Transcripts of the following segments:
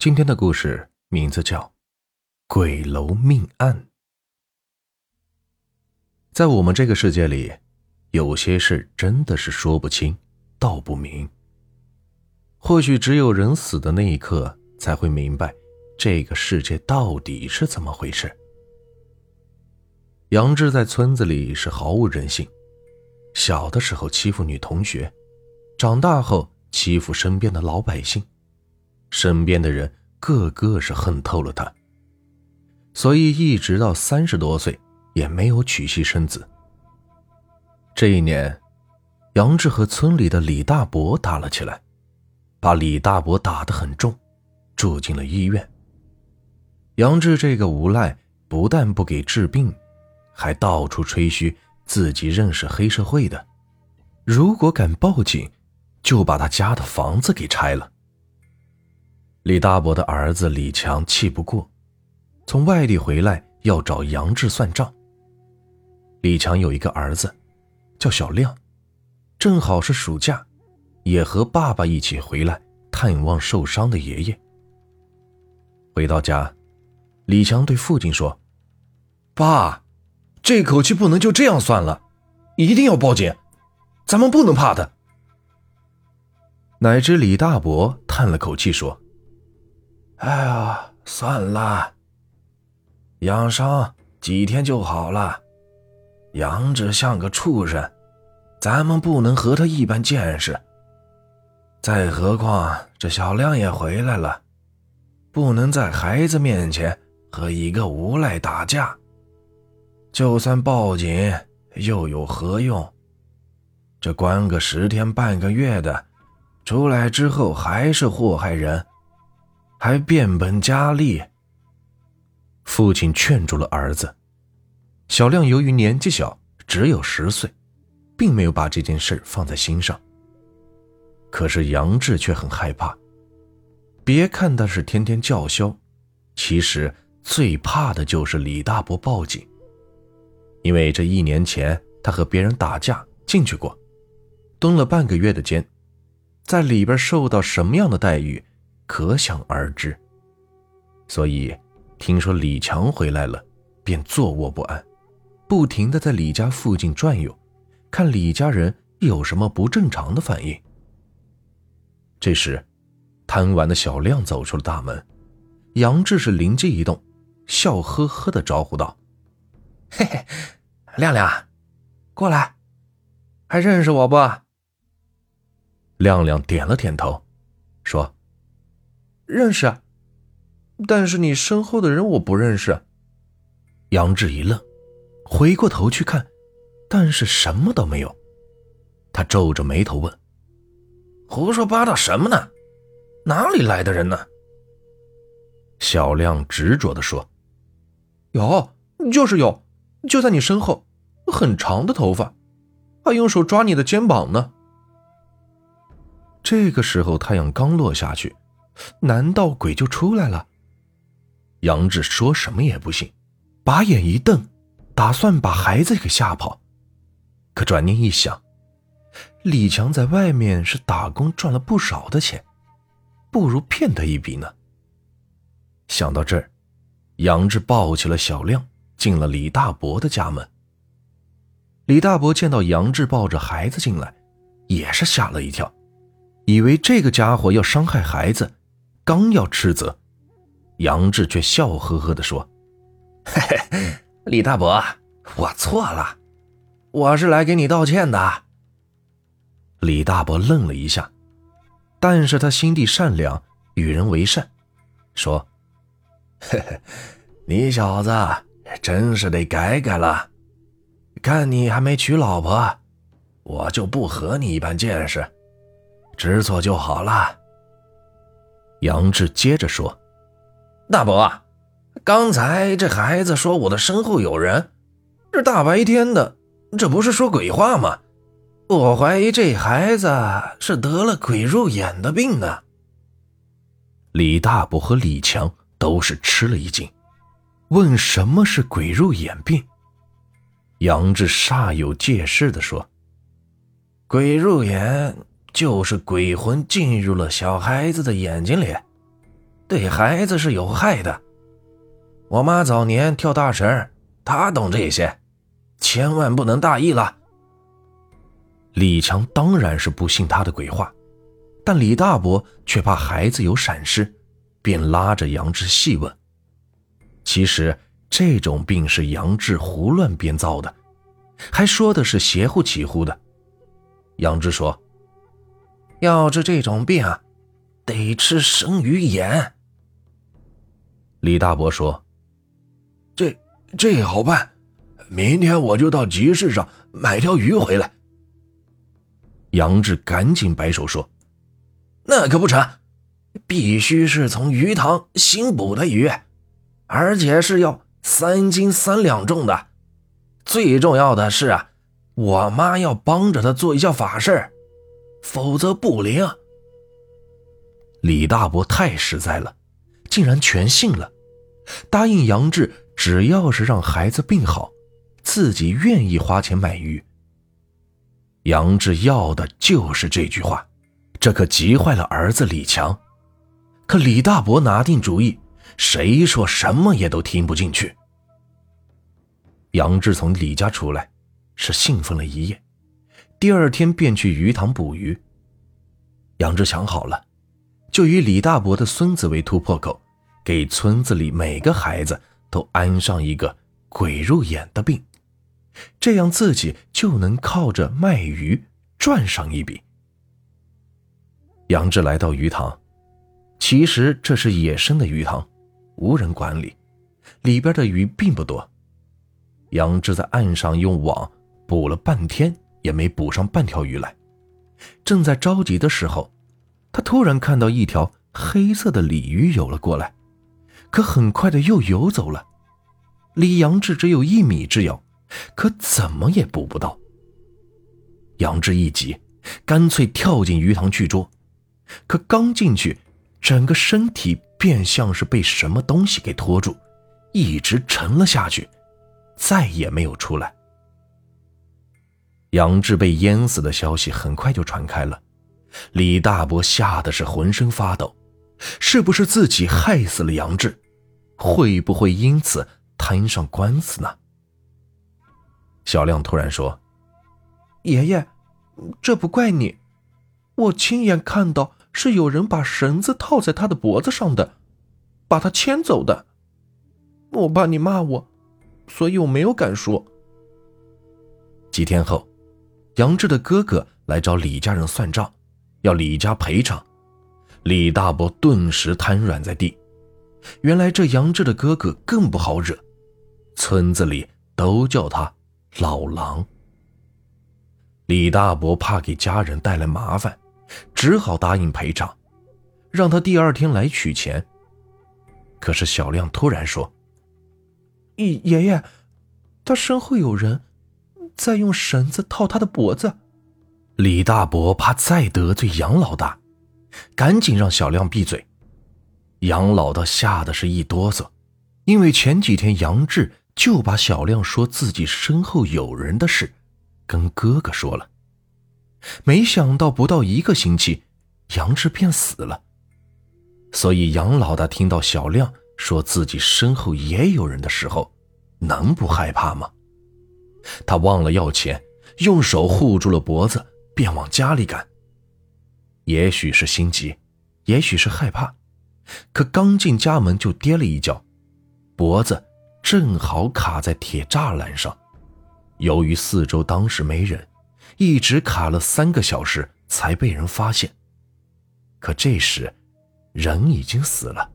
今天的故事名字叫《鬼楼命案》。在我们这个世界里，有些事真的是说不清道不明。或许只有人死的那一刻，才会明白这个世界到底是怎么回事。杨志在村子里是毫无人性，小的时候欺负女同学，长大后欺负身边的老百姓。身边的人个个是恨透了他，所以一直到三十多岁也没有娶妻生子。这一年，杨志和村里的李大伯打了起来，把李大伯打得很重，住进了医院。杨志这个无赖不但不给治病，还到处吹嘘自己认识黑社会的，如果敢报警，就把他家的房子给拆了。李大伯的儿子李强气不过，从外地回来要找杨志算账。李强有一个儿子，叫小亮，正好是暑假，也和爸爸一起回来探望受伤的爷爷。回到家，李强对父亲说：“爸，这口气不能就这样算了，一定要报警，咱们不能怕他。”乃至李大伯叹了口气说。哎呀，算了，养伤几天就好了。杨志像个畜生，咱们不能和他一般见识。再何况这小亮也回来了，不能在孩子面前和一个无赖打架。就算报警又有何用？这关个十天半个月的，出来之后还是祸害人。还变本加厉。父亲劝住了儿子。小亮由于年纪小，只有十岁，并没有把这件事放在心上。可是杨志却很害怕。别看他是天天叫嚣，其实最怕的就是李大伯报警。因为这一年前他和别人打架进去过，蹲了半个月的监，在里边受到什么样的待遇？可想而知。所以，听说李强回来了，便坐卧不安，不停的在李家附近转悠，看李家人有什么不正常的反应。这时，贪玩的小亮走出了大门，杨志是灵机一动，笑呵呵的招呼道：“嘿嘿，亮亮，过来，还认识我不？”亮亮点了点头，说。认识啊，但是你身后的人我不认识。杨志一愣，回过头去看，但是什么都没有。他皱着眉头问：“胡说八道什么呢？哪里来的人呢？”小亮执着的说：“有，就是有，就在你身后，很长的头发，还用手抓你的肩膀呢。”这个时候，太阳刚落下去。难道鬼就出来了？杨志说什么也不信，把眼一瞪，打算把孩子给吓跑。可转念一想，李强在外面是打工赚了不少的钱，不如骗他一笔呢。想到这儿，杨志抱起了小亮，进了李大伯的家门。李大伯见到杨志抱着孩子进来，也是吓了一跳，以为这个家伙要伤害孩子。刚要斥责，杨志却笑呵呵地说：“嘿嘿，李大伯，我错了，我是来给你道歉的。”李大伯愣了一下，但是他心地善良，与人为善，说：“嘿嘿，你小子真是得改改了，看你还没娶老婆，我就不和你一般见识，知错就好了。”杨志接着说：“大伯啊，刚才这孩子说我的身后有人，这大白天的，这不是说鬼话吗？我怀疑这孩子是得了鬼入眼的病呢。”李大伯和李强都是吃了一惊，问：“什么是鬼入眼病？”杨志煞有介事地说：“鬼入眼。”就是鬼魂进入了小孩子的眼睛里，对孩子是有害的。我妈早年跳大神，她懂这些，千万不能大意了。李强当然是不信他的鬼话，但李大伯却怕孩子有闪失，便拉着杨志细问。其实这种病是杨志胡乱编造的，还说的是邪乎起乎的。杨志说：“要治这种病，得吃生鱼眼。”李大伯说：“这这好办，明天我就到集市上买条鱼回来。”杨志赶紧摆手说：“那可不成，必须是从鱼塘新捕的鱼，而且是要三斤三两重的。最重要的是啊，我妈要帮着他做一下法事，否则不灵。”李大伯太实在了，竟然全信了，答应杨志，只要是让孩子病好，自己愿意花钱买鱼。杨志要的就是这句话，这可急坏了儿子李强。可李大伯拿定主意，谁说什么也都听不进去。杨志从李家出来，是兴奋了一夜，第二天便去鱼塘捕鱼。杨志想好了，就以李大伯的孙子为突破口，给村子里每个孩子都安上一个鬼入眼的病。这样自己就能靠着卖鱼赚上一笔。杨志来到鱼塘，其实这是野生的鱼塘，无人管理，里边的鱼并不多。杨志在岸上用网捕了半天，也没捕上半条鱼来。正在着急的时候，他突然看到一条黑色的鲤鱼游了过来，可很快的又游走了，离杨志只有一米之遥。可怎么也捕不到。杨志一急，干脆跳进鱼塘去捉，可刚进去，整个身体便像是被什么东西给拖住，一直沉了下去，再也没有出来。杨志被淹死的消息很快就传开了，李大伯吓得是浑身发抖，是不是自己害死了杨志？会不会因此摊上官司呢？小亮突然说：“爷爷，这不怪你，我亲眼看到是有人把绳子套在他的脖子上的，把他牵走的。我怕你骂我，所以我没有敢说。”几天后，杨志的哥哥来找李家人算账，要李家赔偿。李大伯顿时瘫软在地。原来这杨志的哥哥更不好惹，村子里都叫他。老狼，李大伯怕给家人带来麻烦，只好答应赔偿，让他第二天来取钱。可是小亮突然说：“爷爷，他身后有人再用绳子套他的脖子。”李大伯怕再得罪杨老大，赶紧让小亮闭嘴。杨老大吓得是一哆嗦，因为前几天杨志。就把小亮说自己身后有人的事，跟哥哥说了。没想到不到一个星期，杨志便死了。所以杨老大听到小亮说自己身后也有人的时候，能不害怕吗？他忘了要钱，用手护住了脖子，便往家里赶。也许是心急，也许是害怕，可刚进家门就跌了一跤，脖子。正好卡在铁栅栏上，由于四周当时没人，一直卡了三个小时才被人发现。可这时，人已经死了。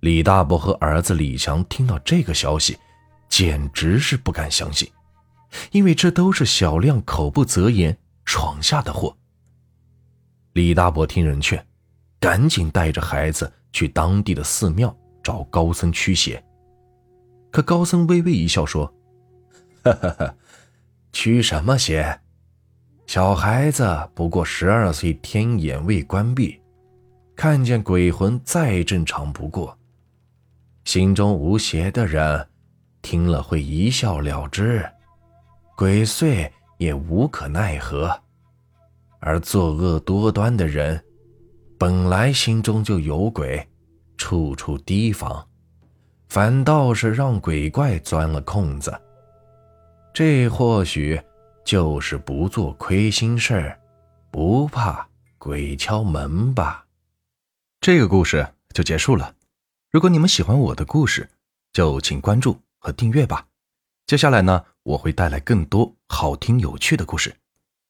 李大伯和儿子李强听到这个消息，简直是不敢相信，因为这都是小亮口不择言闯下的祸。李大伯听人劝，赶紧带着孩子去当地的寺庙。找高僧驱邪，可高僧微微一笑说：“哈哈哈，驱什么邪？小孩子不过十二岁，天眼未关闭，看见鬼魂再正常不过。心中无邪的人，听了会一笑了之，鬼祟也无可奈何；而作恶多端的人，本来心中就有鬼，处处提防，反倒是让鬼怪钻了空子。这或许就是不做亏心事儿，不怕鬼敲门吧。这个故事就结束了。如果你们喜欢我的故事，就请关注和订阅吧。接下来呢，我会带来更多好听有趣的故事。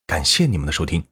感谢你们的收听。